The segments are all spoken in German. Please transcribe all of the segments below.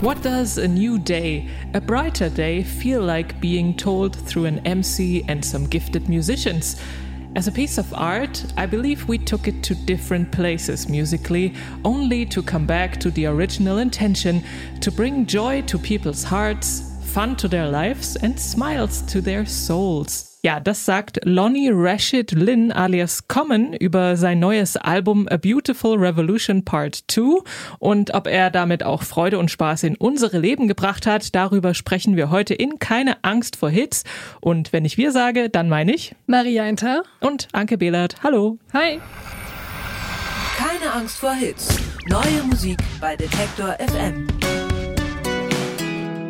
What does a new day, a brighter day, feel like being told through an MC and some gifted musicians? As a piece of art, I believe we took it to different places musically, only to come back to the original intention to bring joy to people's hearts, fun to their lives, and smiles to their souls. Ja, das sagt Lonnie Rashid Lynn alias Common über sein neues Album A Beautiful Revolution Part 2 und ob er damit auch Freude und Spaß in unsere Leben gebracht hat, darüber sprechen wir heute in Keine Angst vor Hits und wenn ich wir sage, dann meine ich Maria Inter und Anke Behlert. Hallo. Hi. Keine Angst vor Hits. Neue Musik bei Detektor FM.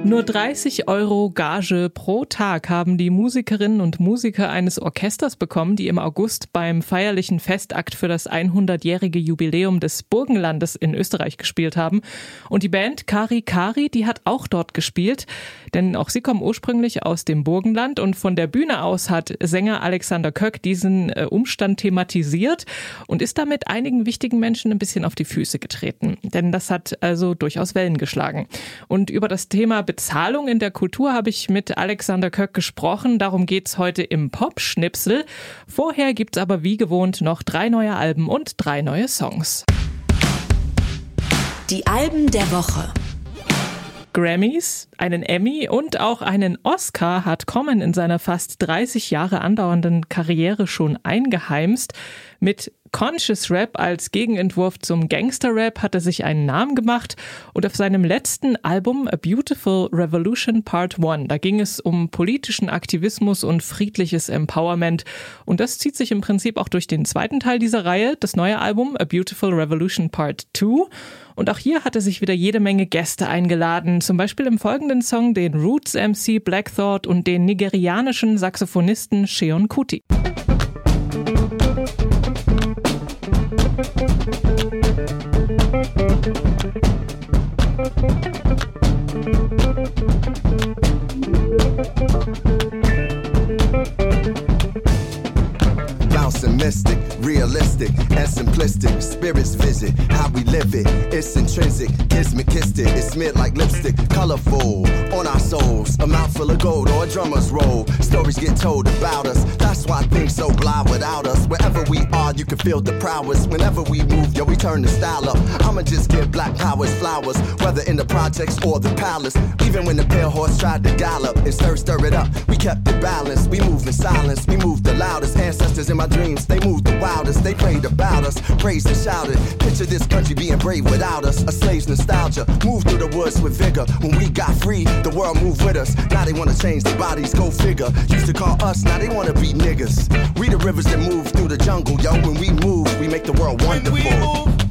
Nur 30 Euro Gage pro Tag haben die Musikerinnen und Musiker eines Orchesters bekommen, die im August beim feierlichen Festakt für das 100-jährige Jubiläum des Burgenlandes in Österreich gespielt haben. Und die Band Kari Kari, die hat auch dort gespielt, denn auch sie kommen ursprünglich aus dem Burgenland und von der Bühne aus hat Sänger Alexander Köck diesen äh, Umstand thematisiert und ist damit einigen wichtigen Menschen ein bisschen auf die Füße getreten. Denn das hat also durchaus Wellen geschlagen. Und über das Thema Bezahlung in der Kultur habe ich mit Alexander Köck gesprochen. Darum geht's heute im Pop-Schnipsel. Vorher gibt's aber wie gewohnt noch drei neue Alben und drei neue Songs. Die Alben der Woche. Grammys, einen Emmy und auch einen Oscar hat Common in seiner fast 30 Jahre andauernden Karriere schon eingeheimst. Mit Conscious Rap als Gegenentwurf zum Gangster Rap hat er sich einen Namen gemacht und auf seinem letzten Album A Beautiful Revolution Part 1, da ging es um politischen Aktivismus und friedliches Empowerment und das zieht sich im Prinzip auch durch den zweiten Teil dieser Reihe, das neue Album A Beautiful Revolution Part 2 und auch hier hat er sich wieder jede Menge Gäste eingeladen, zum Beispiel im folgenden Song den Roots MC Black Thought und den nigerianischen Saxophonisten Sheon Kuti. optimistic realistic, and simplistic. Spirits visit how we live it. It's intrinsic, kismet kissed it. It's smeared like lipstick, colorful on our souls. A mouthful of gold or a drummer's roll. Stories get told about us. That's why things so blah without us. Wherever we are, you can feel the prowess. Whenever we move, yo, we turn the style up. I'ma just give black powers flowers, whether in the projects or the palace. Even when the pale horse tried to gallop and stir, stir it up, we kept it balanced. We move in silence, we move the loudest. Ancestors in my dreams, they moved the They prayed about us, praised and shouted. Picture this country being brave without us. A slave's nostalgia. Move through the woods with vigor. When we got free, the world moved with us. Now they wanna change their bodies, go figure. Used to call us, now they wanna be niggas. We the rivers that move through the jungle, yo. When we move, we make the world wonderful.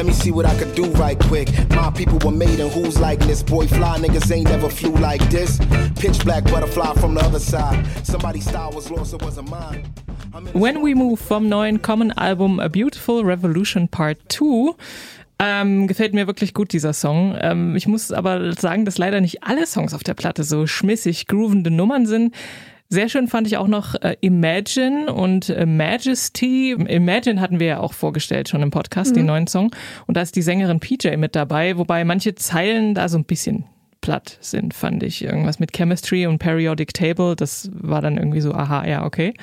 Let me see what I could do right quick. My people were made in who's like this. Boy, fly niggas ain't never flew like this. Pitch black butterfly from the other side. Somebody's style was lost, it wasn't mine. When We Move vom neuen Common Album A Beautiful Revolution Part 2. Ähm, gefällt mir wirklich gut, dieser Song. Ähm, ich muss aber sagen, dass leider nicht alle Songs auf der Platte so schmissig groovende Nummern sind. Sehr schön fand ich auch noch äh, Imagine und äh, Majesty. Imagine hatten wir ja auch vorgestellt schon im Podcast, den neuen Song. Und da ist die Sängerin PJ mit dabei, wobei manche Zeilen da so ein bisschen platt sind, fand ich. Irgendwas mit Chemistry und Periodic Table, das war dann irgendwie so, aha, ja, okay.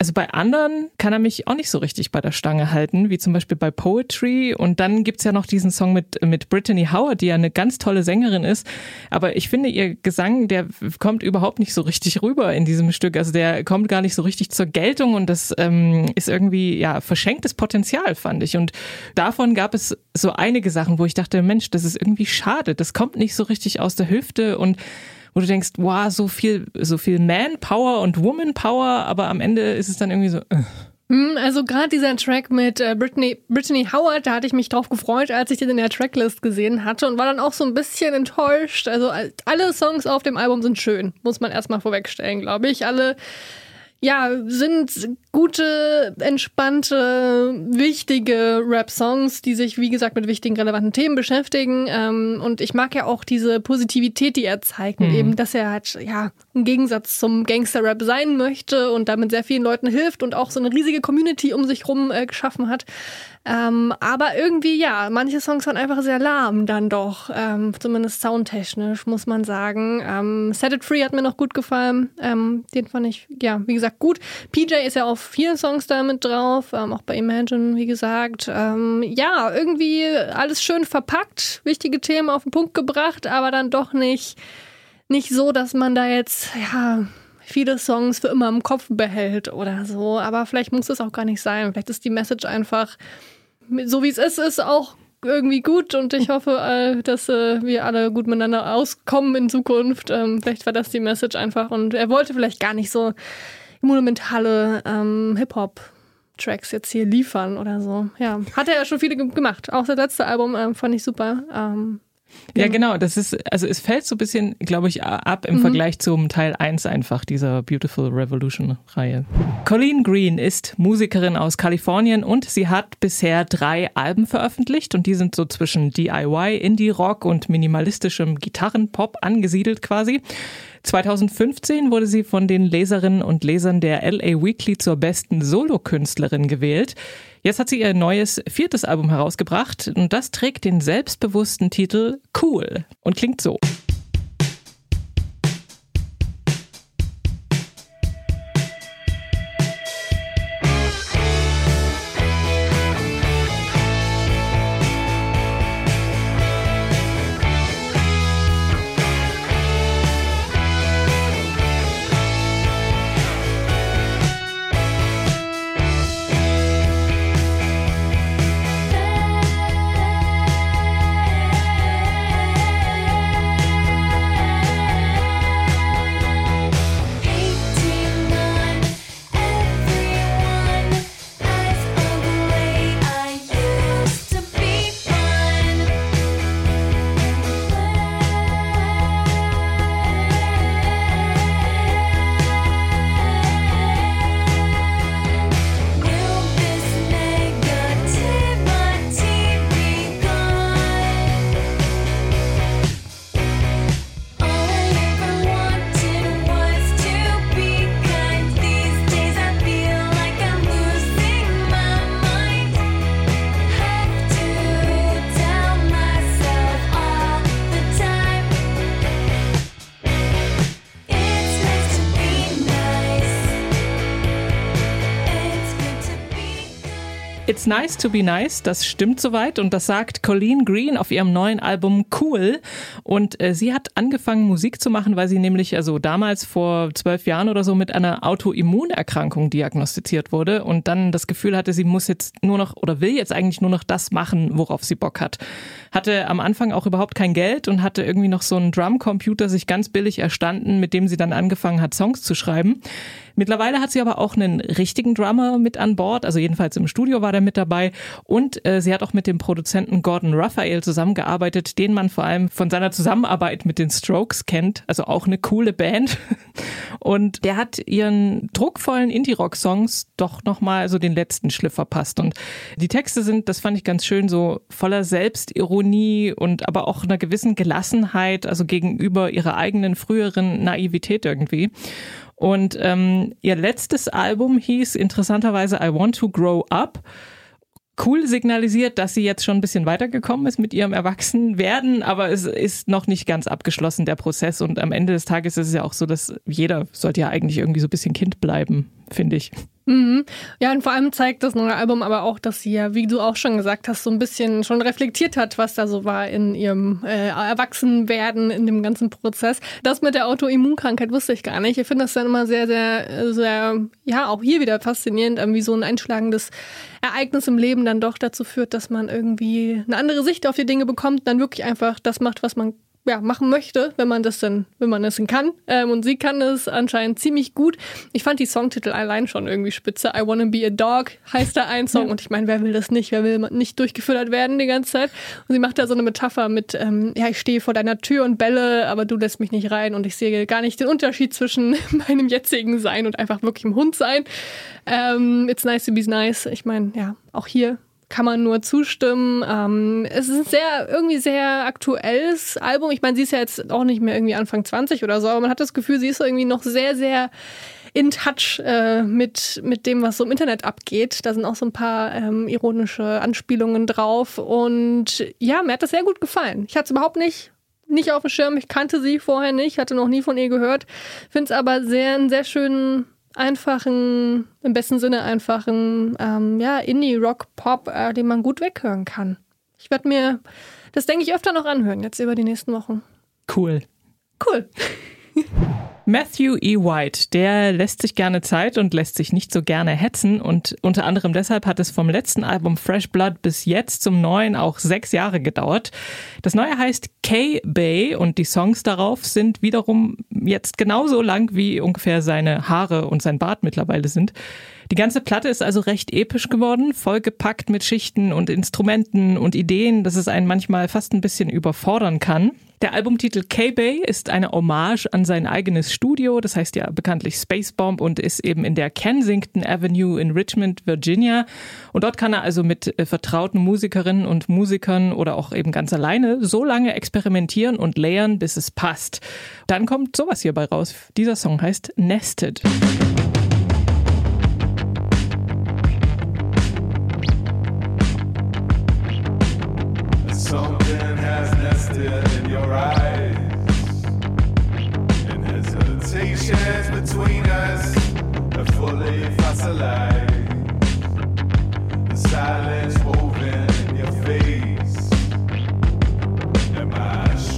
Also bei anderen kann er mich auch nicht so richtig bei der Stange halten, wie zum Beispiel bei Poetry. Und dann gibt's ja noch diesen Song mit, mit Brittany Howard, die ja eine ganz tolle Sängerin ist. Aber ich finde, ihr Gesang, der kommt überhaupt nicht so richtig rüber in diesem Stück. Also der kommt gar nicht so richtig zur Geltung und das ähm, ist irgendwie, ja, verschenktes Potenzial, fand ich. Und davon gab es so einige Sachen, wo ich dachte, Mensch, das ist irgendwie schade. Das kommt nicht so richtig aus der Hüfte und wo du denkst, wow, so viel, so viel Manpower und Womanpower, aber am Ende ist es dann irgendwie so. Äh. Hm, Also gerade dieser Track mit äh, Brittany, Brittany Howard, da hatte ich mich drauf gefreut, als ich den in der Tracklist gesehen hatte und war dann auch so ein bisschen enttäuscht. Also all- alle Songs auf dem Album sind schön, muss man erstmal vorwegstellen, glaube ich. Alle ja, sind gute, entspannte, wichtige Rap-Songs, die sich, wie gesagt, mit wichtigen, relevanten Themen beschäftigen. Ähm, und ich mag ja auch diese Positivität, die er zeigt. Und eben, dass er halt, ja, im Gegensatz zum Gangster-Rap sein möchte und damit sehr vielen Leuten hilft und auch so eine riesige Community um sich rum äh, geschaffen hat. Ähm, aber irgendwie, ja, manche Songs waren einfach sehr lahm dann doch, ähm, zumindest soundtechnisch, muss man sagen. Ähm, Set It Free hat mir noch gut gefallen. Ähm, den fand ich, ja, wie gesagt, gut. PJ ist ja auf vielen Songs damit drauf, ähm, auch bei Imagine, wie gesagt. Ähm, ja, irgendwie alles schön verpackt, wichtige Themen auf den Punkt gebracht, aber dann doch nicht, nicht so, dass man da jetzt, ja, viele Songs für immer im Kopf behält oder so. Aber vielleicht muss es auch gar nicht sein. Vielleicht ist die Message einfach so wie es ist, ist auch irgendwie gut und ich hoffe, äh, dass äh, wir alle gut miteinander auskommen in Zukunft. Ähm, vielleicht war das die Message einfach und er wollte vielleicht gar nicht so monumentale ähm, Hip-Hop. Tracks jetzt hier liefern oder so. Ja, hat er ja schon viele gemacht. Auch das letzte Album ähm, fand ich super. Ähm, Ja, genau. Das ist, also es fällt so ein bisschen, glaube ich, ab im Vergleich zum Teil 1 einfach dieser Beautiful Revolution Reihe. Colleen Green ist Musikerin aus Kalifornien und sie hat bisher drei Alben veröffentlicht und die sind so zwischen DIY, Indie Rock und minimalistischem Gitarrenpop angesiedelt quasi. 2015 wurde sie von den Leserinnen und Lesern der LA Weekly zur besten Solokünstlerin gewählt. Jetzt hat sie ihr neues viertes Album herausgebracht und das trägt den selbstbewussten Titel Cool und klingt so. It's nice to be nice, das stimmt soweit und das sagt Colleen Green auf ihrem neuen Album Cool. Und äh, sie hat angefangen Musik zu machen, weil sie nämlich also damals vor zwölf Jahren oder so mit einer Autoimmunerkrankung diagnostiziert wurde und dann das Gefühl hatte, sie muss jetzt nur noch oder will jetzt eigentlich nur noch das machen, worauf sie Bock hat. Hatte am Anfang auch überhaupt kein Geld und hatte irgendwie noch so einen Drumcomputer sich ganz billig erstanden, mit dem sie dann angefangen hat, Songs zu schreiben. Mittlerweile hat sie aber auch einen richtigen Drummer mit an Bord, also jedenfalls im Studio war der mit dabei. Und äh, sie hat auch mit dem Produzenten Gordon Raphael zusammengearbeitet, den man vor allem von seiner Zusammenarbeit mit den Strokes kennt, also auch eine coole Band. Und der hat ihren druckvollen Indie-Rock-Songs doch nochmal so den letzten Schliff verpasst. Und die Texte sind, das fand ich ganz schön, so voller Selbstironie und aber auch einer gewissen Gelassenheit, also gegenüber ihrer eigenen früheren Naivität irgendwie. Und ähm, ihr letztes Album hieß interessanterweise I Want to Grow Up. Cool signalisiert, dass sie jetzt schon ein bisschen weitergekommen ist mit ihrem Erwachsenwerden, aber es ist noch nicht ganz abgeschlossen, der Prozess. Und am Ende des Tages ist es ja auch so, dass jeder sollte ja eigentlich irgendwie so ein bisschen Kind bleiben, finde ich. Mhm. Ja, und vor allem zeigt das neue Album aber auch, dass sie ja, wie du auch schon gesagt hast, so ein bisschen schon reflektiert hat, was da so war in ihrem äh, Erwachsenwerden, in dem ganzen Prozess. Das mit der Autoimmunkrankheit wusste ich gar nicht. Ich finde das dann immer sehr, sehr, sehr, ja, auch hier wieder faszinierend, wie so ein einschlagendes Ereignis im Leben dann doch dazu führt, dass man irgendwie eine andere Sicht auf die Dinge bekommt, dann wirklich einfach das macht, was man ja, machen möchte, wenn man das denn, wenn man das denn kann. Ähm, und sie kann das anscheinend ziemlich gut. Ich fand die Songtitel allein schon irgendwie spitze. I Wanna Be a Dog heißt da ein Song. Und ich meine, wer will das nicht? Wer will nicht durchgefüttert werden die ganze Zeit? Und sie macht da so eine Metapher mit, ähm, ja, ich stehe vor deiner Tür und belle, aber du lässt mich nicht rein und ich sehe gar nicht den Unterschied zwischen meinem jetzigen Sein und einfach wirklich im Hund sein. Ähm, it's nice to be nice. Ich meine, ja, auch hier kann man nur zustimmen. Ähm, es ist ein sehr, irgendwie sehr aktuelles Album. Ich meine, sie ist ja jetzt auch nicht mehr irgendwie Anfang 20 oder so, aber man hat das Gefühl, sie ist irgendwie noch sehr, sehr in touch äh, mit, mit dem, was so im Internet abgeht. Da sind auch so ein paar ähm, ironische Anspielungen drauf. Und ja, mir hat das sehr gut gefallen. Ich hatte es überhaupt nicht nicht auf dem Schirm. Ich kannte sie vorher nicht, hatte noch nie von ihr gehört. Finde es aber sehr, einen sehr schönen einfachen, im besten Sinne einfachen, ähm, ja, Indie-Rock-Pop, äh, den man gut weghören kann. Ich werde mir das, denke ich, öfter noch anhören, jetzt über die nächsten Wochen. Cool. Cool. Matthew E. White, der lässt sich gerne Zeit und lässt sich nicht so gerne hetzen und unter anderem deshalb hat es vom letzten Album Fresh Blood bis jetzt zum neuen auch sechs Jahre gedauert. Das neue heißt K-Bay und die Songs darauf sind wiederum jetzt genauso lang wie ungefähr seine Haare und sein Bart mittlerweile sind. Die ganze Platte ist also recht episch geworden, vollgepackt mit Schichten und Instrumenten und Ideen, dass es einen manchmal fast ein bisschen überfordern kann. Der Albumtitel K-Bay ist eine Hommage an sein eigenes Studio, das heißt ja bekanntlich Space Bomb und ist eben in der Kensington Avenue in Richmond, Virginia. Und dort kann er also mit äh, vertrauten Musikerinnen und Musikern oder auch eben ganz alleine so lange experimentieren und layern, bis es passt. Dann kommt sowas hierbei raus. Dieser Song heißt Nested.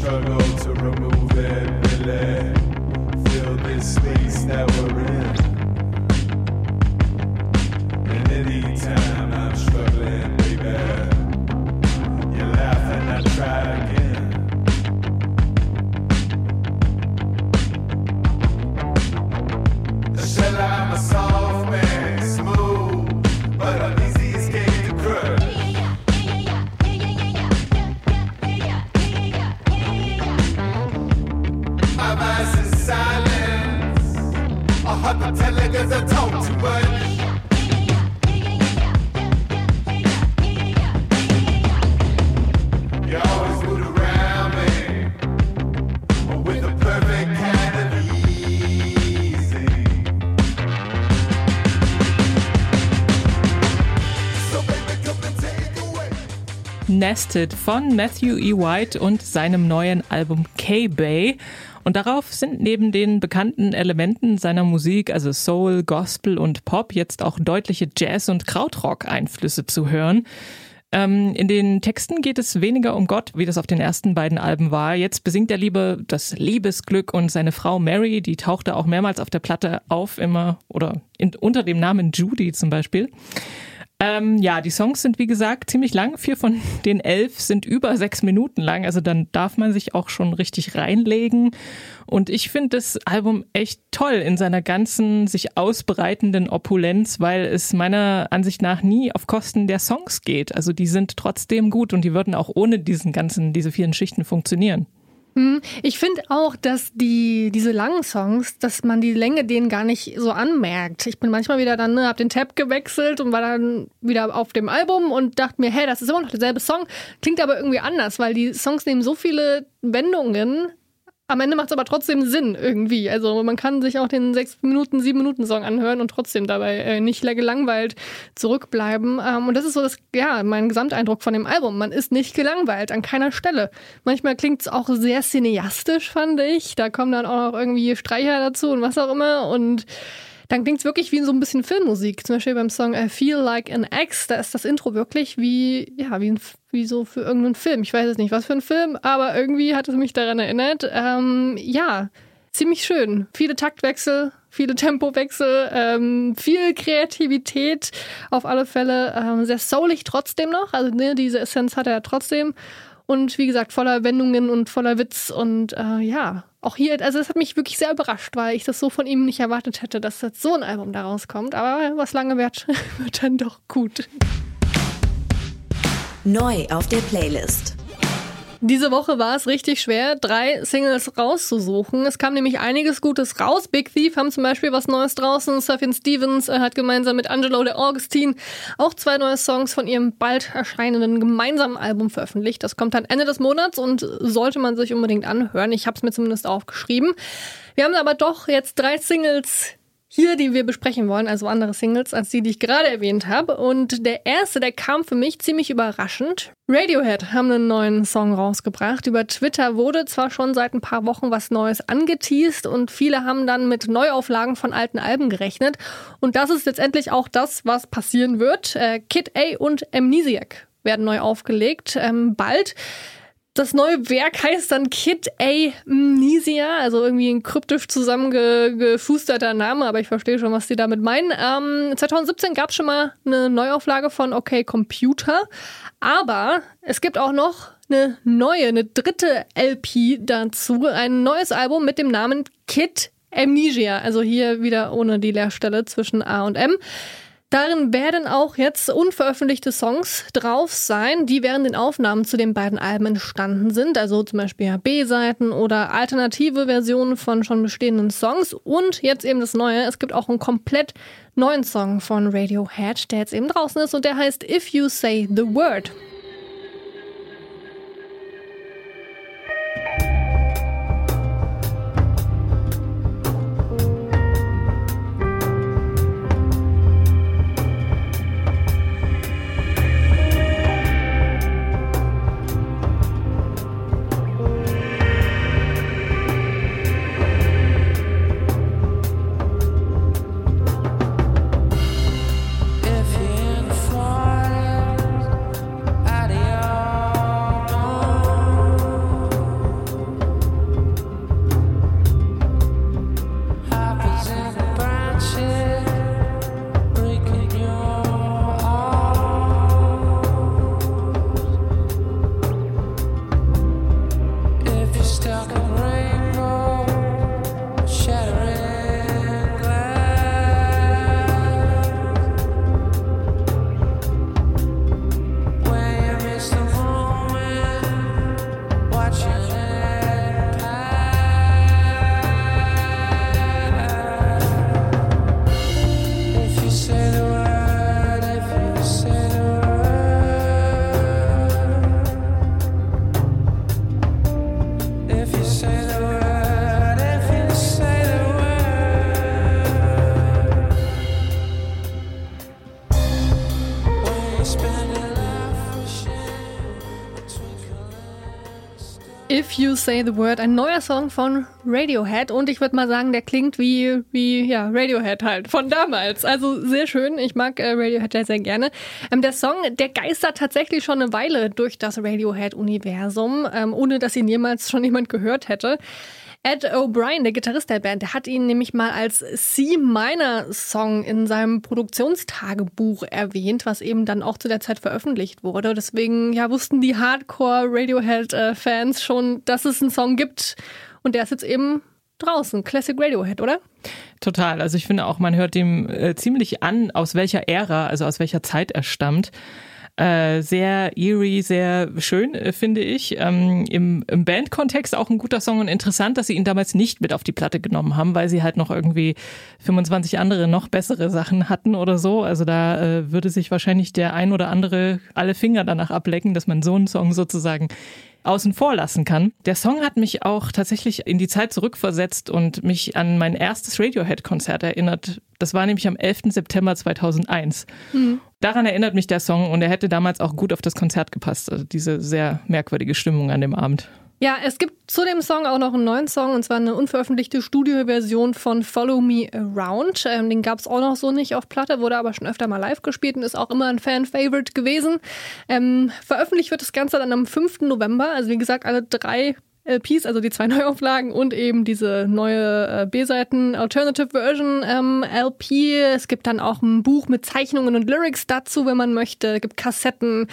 Struggle to remove it fill this space that we're in. Nested von Matthew E. White und seinem neuen Album K-Bay. Und darauf sind neben den bekannten Elementen seiner Musik, also Soul, Gospel und Pop, jetzt auch deutliche Jazz- und Krautrock-Einflüsse zu hören. Ähm, in den Texten geht es weniger um Gott, wie das auf den ersten beiden Alben war. Jetzt besingt er lieber das Liebesglück und seine Frau Mary, die tauchte auch mehrmals auf der Platte auf, immer oder in, unter dem Namen Judy zum Beispiel. Ähm, ja, die Songs sind wie gesagt ziemlich lang. Vier von den elf sind über sechs Minuten lang. Also dann darf man sich auch schon richtig reinlegen. Und ich finde das Album echt toll in seiner ganzen sich ausbreitenden Opulenz, weil es meiner Ansicht nach nie auf Kosten der Songs geht. Also die sind trotzdem gut und die würden auch ohne diesen ganzen, diese vielen Schichten funktionieren. Ich finde auch, dass die, diese langen Songs, dass man die Länge denen gar nicht so anmerkt. Ich bin manchmal wieder dann, ne, hab den Tab gewechselt und war dann wieder auf dem Album und dachte mir, hey, das ist immer noch derselbe Song, klingt aber irgendwie anders, weil die Songs nehmen so viele Wendungen. Am Ende macht es aber trotzdem Sinn irgendwie. Also man kann sich auch den 6 Minuten, 7 Minuten Song anhören und trotzdem dabei äh, nicht gelangweilt zurückbleiben. Ähm, und das ist so das, ja, mein Gesamteindruck von dem Album. Man ist nicht gelangweilt an keiner Stelle. Manchmal klingt es auch sehr cineastisch, fand ich. Da kommen dann auch noch irgendwie Streicher dazu und was auch immer. Und dann klingt es wirklich wie so ein bisschen Filmmusik. Zum Beispiel beim Song I Feel Like an Ex, da ist das Intro wirklich wie, ja, wie, ein, wie so für irgendeinen Film. Ich weiß jetzt nicht, was für ein Film, aber irgendwie hat es mich daran erinnert. Ähm, ja, ziemlich schön. Viele Taktwechsel, viele Tempowechsel, ähm, viel Kreativität auf alle Fälle. Ähm, sehr soulig trotzdem noch. Also ne, diese Essenz hat er trotzdem. Und wie gesagt, voller Wendungen und voller Witz. Und äh, ja, auch hier, also es hat mich wirklich sehr überrascht, weil ich das so von ihm nicht erwartet hätte, dass jetzt so ein Album da rauskommt. Aber was lange wird, wird dann doch gut. Neu auf der Playlist. Diese Woche war es richtig schwer, drei Singles rauszusuchen. Es kam nämlich einiges Gutes raus. Big Thief haben zum Beispiel was Neues draußen. Sufjan Stevens äh, hat gemeinsam mit Angelo de Augustine auch zwei neue Songs von ihrem bald erscheinenden gemeinsamen Album veröffentlicht. Das kommt dann Ende des Monats und sollte man sich unbedingt anhören. Ich habe es mir zumindest aufgeschrieben. Wir haben aber doch jetzt drei Singles hier, die wir besprechen wollen, also andere Singles als die, die ich gerade erwähnt habe. Und der erste, der kam für mich ziemlich überraschend. Radiohead haben einen neuen Song rausgebracht. Über Twitter wurde zwar schon seit ein paar Wochen was Neues angeteased und viele haben dann mit Neuauflagen von alten Alben gerechnet. Und das ist letztendlich auch das, was passieren wird. Äh, Kid A und Amnesiac werden neu aufgelegt, ähm, bald. Das neue Werk heißt dann Kid Amnesia, also irgendwie ein kryptisch zusammengefusterter Name, aber ich verstehe schon, was die damit meinen. Ähm, 2017 gab es schon mal eine Neuauflage von OK Computer, aber es gibt auch noch eine neue, eine dritte LP dazu, ein neues Album mit dem Namen Kid Amnesia, also hier wieder ohne die Leerstelle zwischen A und M. Darin werden auch jetzt unveröffentlichte Songs drauf sein, die während den Aufnahmen zu den beiden Alben entstanden sind. Also zum Beispiel B-Seiten oder alternative Versionen von schon bestehenden Songs. Und jetzt eben das Neue. Es gibt auch einen komplett neuen Song von Radiohead, der jetzt eben draußen ist und der heißt If You Say the Word. You Say the Word, ein neuer Song von Radiohead und ich würde mal sagen, der klingt wie, wie ja, Radiohead halt von damals. Also sehr schön, ich mag äh, Radiohead ja sehr gerne. Ähm, der Song, der geistert tatsächlich schon eine Weile durch das Radiohead-Universum, ähm, ohne dass ihn jemals schon jemand gehört hätte. Ed O'Brien, der Gitarrist der Band, der hat ihn nämlich mal als C-Minor-Song in seinem Produktionstagebuch erwähnt, was eben dann auch zu der Zeit veröffentlicht wurde. Deswegen ja, wussten die Hardcore-Radiohead-Fans schon, dass es einen Song gibt. Und der ist jetzt eben draußen. Classic Radiohead, oder? Total. Also ich finde auch, man hört dem äh, ziemlich an, aus welcher Ära, also aus welcher Zeit er stammt. Äh, sehr eerie, sehr schön, äh, finde ich. Ähm, Im im Bandkontext auch ein guter Song und interessant, dass sie ihn damals nicht mit auf die Platte genommen haben, weil sie halt noch irgendwie 25 andere noch bessere Sachen hatten oder so. Also da äh, würde sich wahrscheinlich der ein oder andere alle Finger danach ablecken, dass man so einen Song sozusagen außen vor lassen kann. Der Song hat mich auch tatsächlich in die Zeit zurückversetzt und mich an mein erstes Radiohead-Konzert erinnert. Das war nämlich am 11. September 2001. Daran erinnert mich der Song und er hätte damals auch gut auf das Konzert gepasst. Also diese sehr merkwürdige Stimmung an dem Abend. Ja, es gibt zu dem Song auch noch einen neuen Song, und zwar eine unveröffentlichte Studioversion von Follow Me Around. Ähm, den gab es auch noch so nicht auf Platte, wurde aber schon öfter mal live gespielt und ist auch immer ein Fan-Favorite gewesen. Ähm, veröffentlicht wird das Ganze dann am 5. November. Also wie gesagt, alle drei LPs, also die zwei Neuauflagen und eben diese neue äh, B-Seiten Alternative Version ähm, LP. Es gibt dann auch ein Buch mit Zeichnungen und Lyrics dazu, wenn man möchte. Es gibt Kassetten.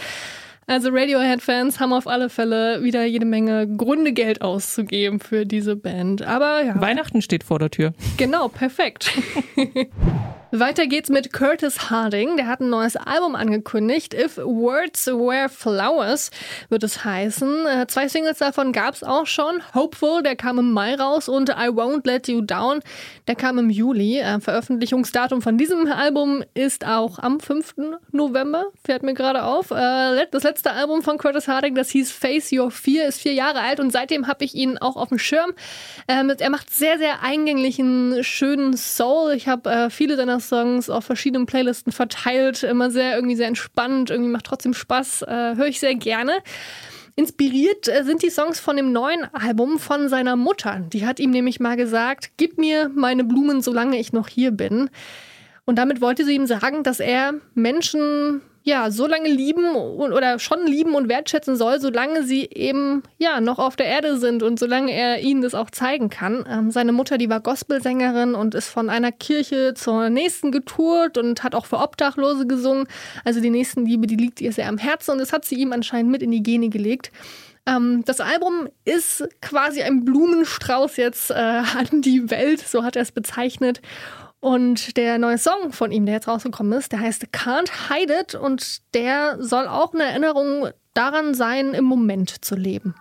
Also Radiohead-Fans haben auf alle Fälle wieder jede Menge Gründe, Geld auszugeben für diese Band. Aber ja, Weihnachten steht vor der Tür. genau, perfekt. Weiter geht's mit Curtis Harding. Der hat ein neues Album angekündigt. If Words Were Flowers wird es heißen. Äh, Zwei Singles davon gab's auch schon. Hopeful, der kam im Mai raus und I Won't Let You Down, der kam im Juli. Äh, Veröffentlichungsdatum von diesem Album ist auch am 5. November, fährt mir gerade auf. Äh, Das letzte Album von Curtis Harding, das hieß Face Your Fear, ist vier Jahre alt und seitdem habe ich ihn auch auf dem Schirm. Ähm, Er macht sehr, sehr eingänglichen, schönen Soul. Ich habe viele seiner Songs auf verschiedenen Playlisten verteilt. Immer sehr, irgendwie sehr entspannt, irgendwie macht trotzdem Spaß. Äh, Höre ich sehr gerne. Inspiriert äh, sind die Songs von dem neuen Album von seiner Mutter. Die hat ihm nämlich mal gesagt, gib mir meine Blumen, solange ich noch hier bin. Und damit wollte sie ihm sagen, dass er Menschen ja so lange lieben und, oder schon lieben und wertschätzen soll, solange sie eben ja noch auf der Erde sind und solange er ihnen das auch zeigen kann. Ähm, seine Mutter, die war Gospelsängerin und ist von einer Kirche zur nächsten getourt und hat auch für Obdachlose gesungen. Also die Nächstenliebe, die liegt ihr sehr am Herzen und das hat sie ihm anscheinend mit in die Gene gelegt. Ähm, das Album ist quasi ein Blumenstrauß jetzt äh, an die Welt, so hat er es bezeichnet. Und der neue Song von ihm, der jetzt rausgekommen ist, der heißt Can't Hide It und der soll auch eine Erinnerung daran sein, im Moment zu leben.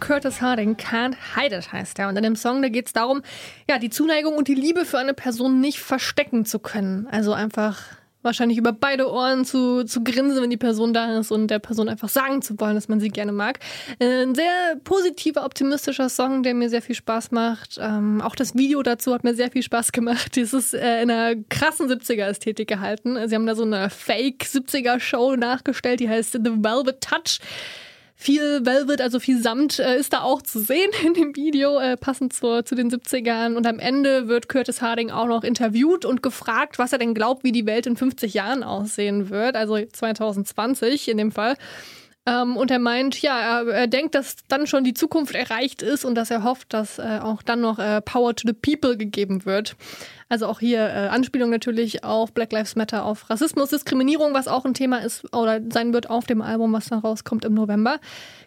Curtis Harding, Can't Hide It heißt er. Und in dem Song, da geht es darum, ja, die Zuneigung und die Liebe für eine Person nicht verstecken zu können. Also einfach wahrscheinlich über beide Ohren zu, zu grinsen, wenn die Person da ist und der Person einfach sagen zu wollen, dass man sie gerne mag. Ein sehr positiver, optimistischer Song, der mir sehr viel Spaß macht. Ähm, auch das Video dazu hat mir sehr viel Spaß gemacht. Es ist äh, in einer krassen 70er-Ästhetik gehalten. Sie haben da so eine Fake-70er-Show nachgestellt, die heißt The Velvet Touch. Viel Velvet, also viel Samt, äh, ist da auch zu sehen in dem Video, äh, passend zur, zu den 70ern. Und am Ende wird Curtis Harding auch noch interviewt und gefragt, was er denn glaubt, wie die Welt in 50 Jahren aussehen wird. Also 2020 in dem Fall. Ähm, und er meint, ja, er, er denkt, dass dann schon die Zukunft erreicht ist und dass er hofft, dass äh, auch dann noch Power to the People gegeben wird. Also auch hier äh, Anspielung natürlich auf Black Lives Matter, auf Rassismus, Diskriminierung, was auch ein Thema ist oder sein wird auf dem Album, was dann rauskommt im November.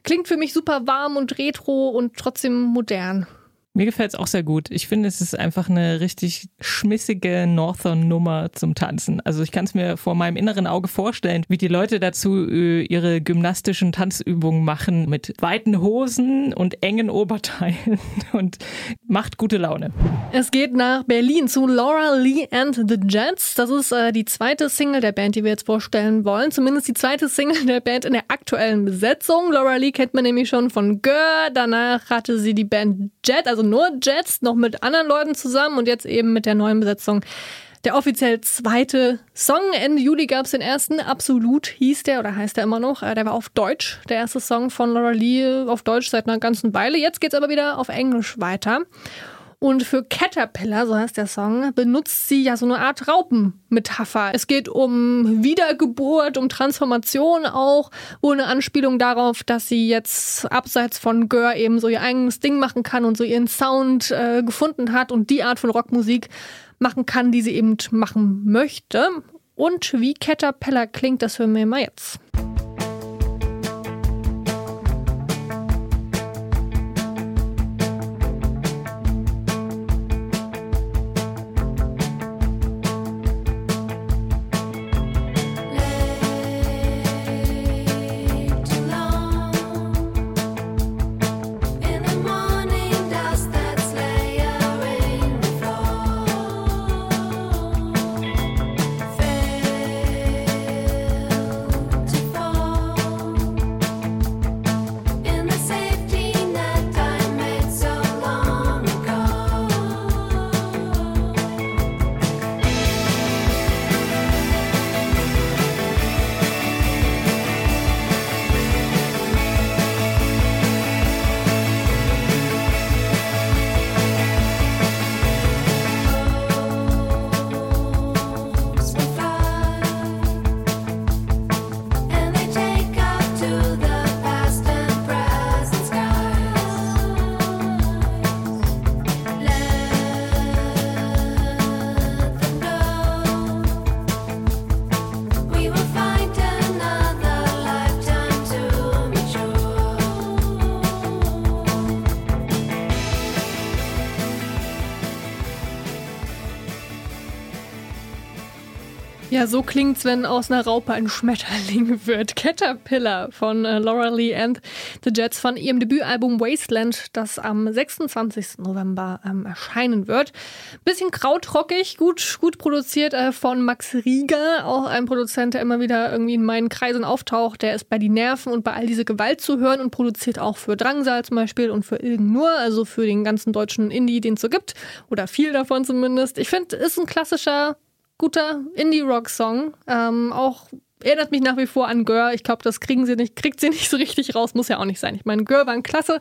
Klingt für mich super warm und retro und trotzdem modern. Mir gefällt es auch sehr gut. Ich finde, es ist einfach eine richtig schmissige Northern-Nummer zum Tanzen. Also ich kann es mir vor meinem inneren Auge vorstellen, wie die Leute dazu äh, ihre gymnastischen Tanzübungen machen mit weiten Hosen und engen Oberteilen und macht gute Laune. Es geht nach Berlin zu Laura Lee and the Jets. Das ist äh, die zweite Single der Band, die wir jetzt vorstellen wollen. Zumindest die zweite Single der Band in der aktuellen Besetzung. Laura Lee kennt man nämlich schon von Gör. Danach hatte sie die Band Jet, also nur Jets, noch mit anderen Leuten zusammen und jetzt eben mit der neuen Besetzung. Der offiziell zweite Song. Ende Juli gab es den ersten. Absolut hieß der oder heißt der immer noch. Äh, Der war auf Deutsch. Der erste Song von Laura Lee auf Deutsch seit einer ganzen Weile. Jetzt geht's aber wieder auf Englisch weiter. Und für Caterpillar, so heißt der Song, benutzt sie ja so eine Art Raupenmetapher. Es geht um Wiedergeburt, um Transformation auch, wohl eine Anspielung darauf, dass sie jetzt abseits von Gör eben so ihr eigenes Ding machen kann und so ihren Sound äh, gefunden hat und die Art von Rockmusik machen kann, die sie eben machen möchte. Und wie Caterpillar klingt, das hören wir mal jetzt. Ja, so klingt's, wenn aus einer Raupe ein Schmetterling wird. Caterpillar von äh, Laura Lee and the Jets von ihrem Debütalbum Wasteland, das am 26. November ähm, erscheinen wird. Bisschen krautrockig, gut, gut produziert äh, von Max Rieger, auch ein Produzent, der immer wieder irgendwie in meinen Kreisen auftaucht. Der ist bei Die Nerven und bei all diese Gewalt zu hören und produziert auch für Drangsal zum Beispiel und für Ilgen Nur, also für den ganzen deutschen Indie, den es so gibt. Oder viel davon zumindest. Ich finde, ist ein klassischer guter Indie-Rock-Song. Ähm, auch erinnert mich nach wie vor an Gör. Ich glaube, das kriegen sie nicht, kriegt sie nicht so richtig raus. Muss ja auch nicht sein. Ich meine, Gör war ein klasse.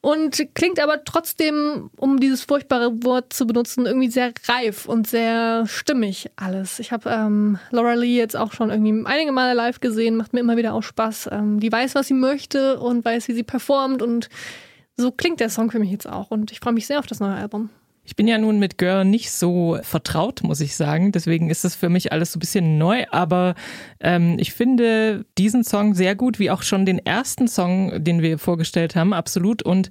Und klingt aber trotzdem, um dieses furchtbare Wort zu benutzen, irgendwie sehr reif und sehr stimmig alles. Ich habe ähm, Laura Lee jetzt auch schon irgendwie einige Male live gesehen, macht mir immer wieder auch Spaß. Ähm, die weiß, was sie möchte und weiß, wie sie performt und so klingt der Song für mich jetzt auch. Und ich freue mich sehr auf das neue Album. Ich bin ja nun mit Gör nicht so vertraut, muss ich sagen. Deswegen ist das für mich alles so ein bisschen neu. Aber ähm, ich finde diesen Song sehr gut, wie auch schon den ersten Song, den wir vorgestellt haben, absolut. Und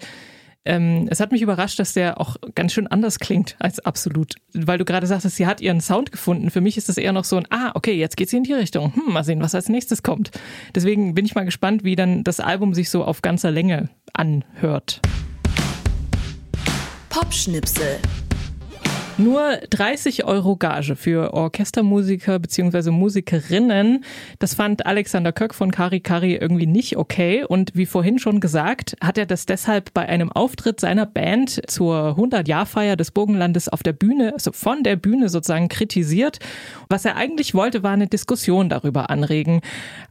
ähm, es hat mich überrascht, dass der auch ganz schön anders klingt als absolut. Weil du gerade sagtest, sie hat ihren Sound gefunden. Für mich ist das eher noch so ein, ah, okay, jetzt geht sie in die Richtung. Hm, mal sehen, was als nächstes kommt. Deswegen bin ich mal gespannt, wie dann das Album sich so auf ganzer Länge anhört. Popschnipsel. Nur 30 Euro Gage für Orchestermusiker bzw. Musikerinnen. Das fand Alexander Köck von Kari Kari irgendwie nicht okay. Und wie vorhin schon gesagt, hat er das deshalb bei einem Auftritt seiner Band zur 100-Jahr-Feier des Burgenlandes auf der Bühne, also von der Bühne sozusagen kritisiert. Was er eigentlich wollte, war eine Diskussion darüber anregen.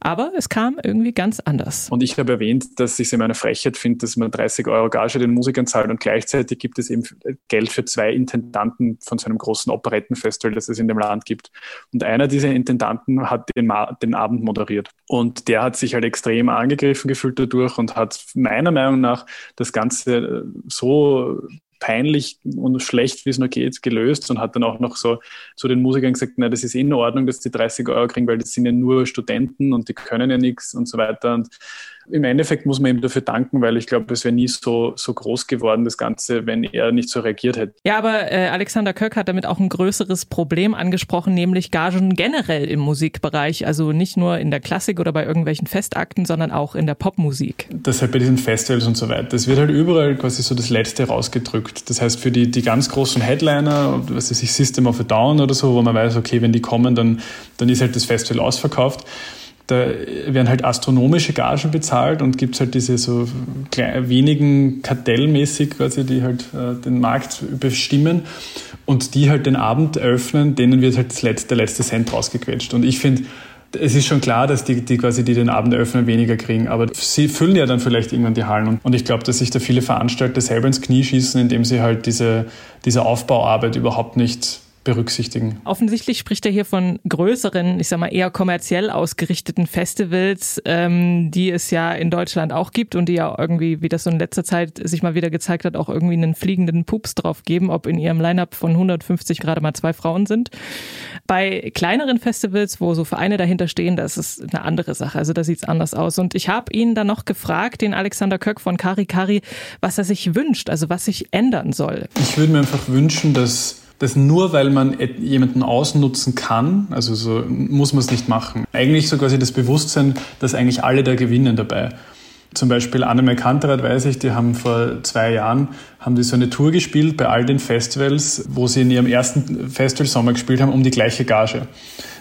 Aber es kam irgendwie ganz anders. Und ich habe erwähnt, dass ich es immer eine Frechheit finde, dass man 30 Euro Gage den Musikern zahlt und gleichzeitig gibt es eben Geld für zwei Intendanten von so einem großen Operettenfestival, das es in dem Land gibt. Und einer dieser Intendanten hat den, den Abend moderiert. Und der hat sich halt extrem angegriffen gefühlt dadurch und hat meiner Meinung nach das Ganze äh, so peinlich und schlecht, wie es nur geht, gelöst und hat dann auch noch so zu den Musikern gesagt, na, das ist eh in Ordnung, dass die 30 Euro kriegen, weil das sind ja nur Studenten und die können ja nichts und so weiter. Und im Endeffekt muss man ihm dafür danken, weil ich glaube, es wäre nie so, so groß geworden, das Ganze, wenn er nicht so reagiert hätte. Ja, aber äh, Alexander Köck hat damit auch ein größeres Problem angesprochen, nämlich Gagen generell im Musikbereich. Also nicht nur in der Klassik oder bei irgendwelchen Festakten, sondern auch in der Popmusik. Das halt bei diesen Festivals und so weiter. Das wird halt überall quasi so das Letzte rausgedrückt. Das heißt, für die, die ganz großen Headliner, was weiß ich, System of a Down oder so, wo man weiß, okay, wenn die kommen, dann, dann ist halt das Festival ausverkauft da werden halt astronomische Gagen bezahlt und gibt es halt diese so klein, wenigen kartellmäßig quasi, die halt äh, den Markt bestimmen und die halt den Abend eröffnen, denen wird halt letzte, der letzte Cent rausgequetscht. Und ich finde, es ist schon klar, dass die, die quasi, die den Abend eröffnen, weniger kriegen, aber sie füllen ja dann vielleicht irgendwann die Hallen. Und ich glaube, dass sich da viele Veranstalter selber ins Knie schießen, indem sie halt diese, diese Aufbauarbeit überhaupt nicht berücksichtigen. Offensichtlich spricht er hier von größeren, ich sag mal eher kommerziell ausgerichteten Festivals, ähm, die es ja in Deutschland auch gibt und die ja irgendwie, wie das so in letzter Zeit sich mal wieder gezeigt hat, auch irgendwie einen fliegenden Pups drauf geben, ob in ihrem Line-up von 150 gerade mal zwei Frauen sind. Bei kleineren Festivals, wo so Vereine dahinter stehen, das ist eine andere Sache. Also da sieht's anders aus. Und ich habe ihn dann noch gefragt, den Alexander Köck von Kari Kari, was er sich wünscht, also was sich ändern soll. Ich würde mir einfach wünschen, dass dass nur weil man jemanden ausnutzen kann, also so muss man es nicht machen. Eigentlich so quasi das Bewusstsein, dass eigentlich alle da gewinnen dabei. Zum Beispiel Annemel Kantereit weiß ich, die haben vor zwei Jahren haben die so eine Tour gespielt bei all den Festivals, wo sie in ihrem ersten Festivalsommer gespielt haben, um die gleiche Gage.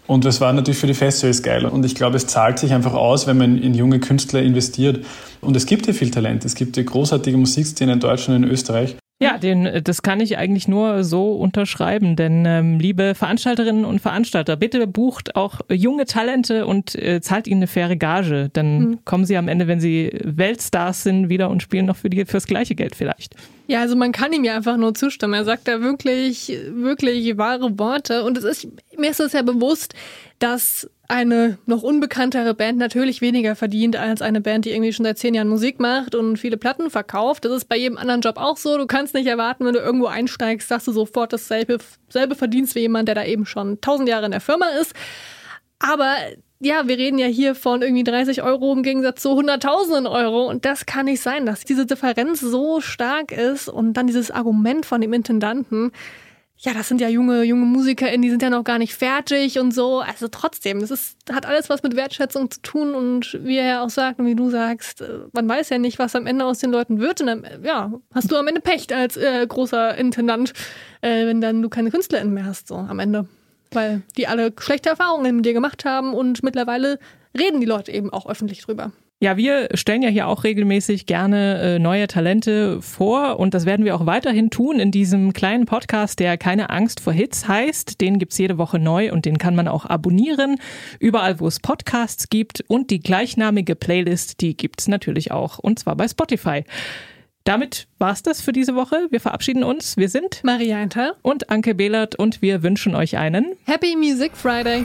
Und das war natürlich für die Festivals geil. Und ich glaube, es zahlt sich einfach aus, wenn man in junge Künstler investiert. Und es gibt ja viel Talent. Es gibt ja großartige Musikszene in Deutschland und in Österreich. Ja, den, das kann ich eigentlich nur so unterschreiben, denn ähm, liebe Veranstalterinnen und Veranstalter, bitte bucht auch junge Talente und äh, zahlt ihnen eine faire Gage, dann mhm. kommen sie am Ende, wenn sie Weltstars sind, wieder und spielen noch für die fürs gleiche Geld vielleicht. Ja, also man kann ihm ja einfach nur zustimmen. Er sagt da wirklich, wirklich wahre Worte. Und es ist, mir ist es ja bewusst, dass eine noch unbekanntere Band natürlich weniger verdient als eine Band, die irgendwie schon seit zehn Jahren Musik macht und viele Platten verkauft. Das ist bei jedem anderen Job auch so. Du kannst nicht erwarten, wenn du irgendwo einsteigst, dass du sofort dasselbe selbe verdienst wie jemand, der da eben schon tausend Jahre in der Firma ist. Aber ja, wir reden ja hier von irgendwie 30 Euro im Gegensatz zu hunderttausenden Euro. Und das kann nicht sein, dass diese Differenz so stark ist und dann dieses Argument von dem Intendanten. Ja, das sind ja junge, junge MusikerInnen, die sind ja noch gar nicht fertig und so. Also trotzdem, es ist, hat alles was mit Wertschätzung zu tun und wie er ja auch sagt und wie du sagst, äh, man weiß ja nicht, was am Ende aus den Leuten wird. Und dann, ja, hast du am Ende Pech als äh, großer Intendant, äh, wenn dann du keine KünstlerInnen mehr hast, so am Ende. Weil die alle schlechte Erfahrungen mit dir gemacht haben und mittlerweile reden die Leute eben auch öffentlich drüber. Ja, wir stellen ja hier auch regelmäßig gerne äh, neue Talente vor und das werden wir auch weiterhin tun in diesem kleinen Podcast, der keine Angst vor Hits heißt. Den gibt's jede Woche neu und den kann man auch abonnieren, überall wo es Podcasts gibt und die gleichnamige Playlist, die gibt's natürlich auch und zwar bei Spotify. Damit war's das für diese Woche. Wir verabschieden uns. Wir sind Maria Eintal und Anke Behlert und wir wünschen euch einen Happy Music Friday.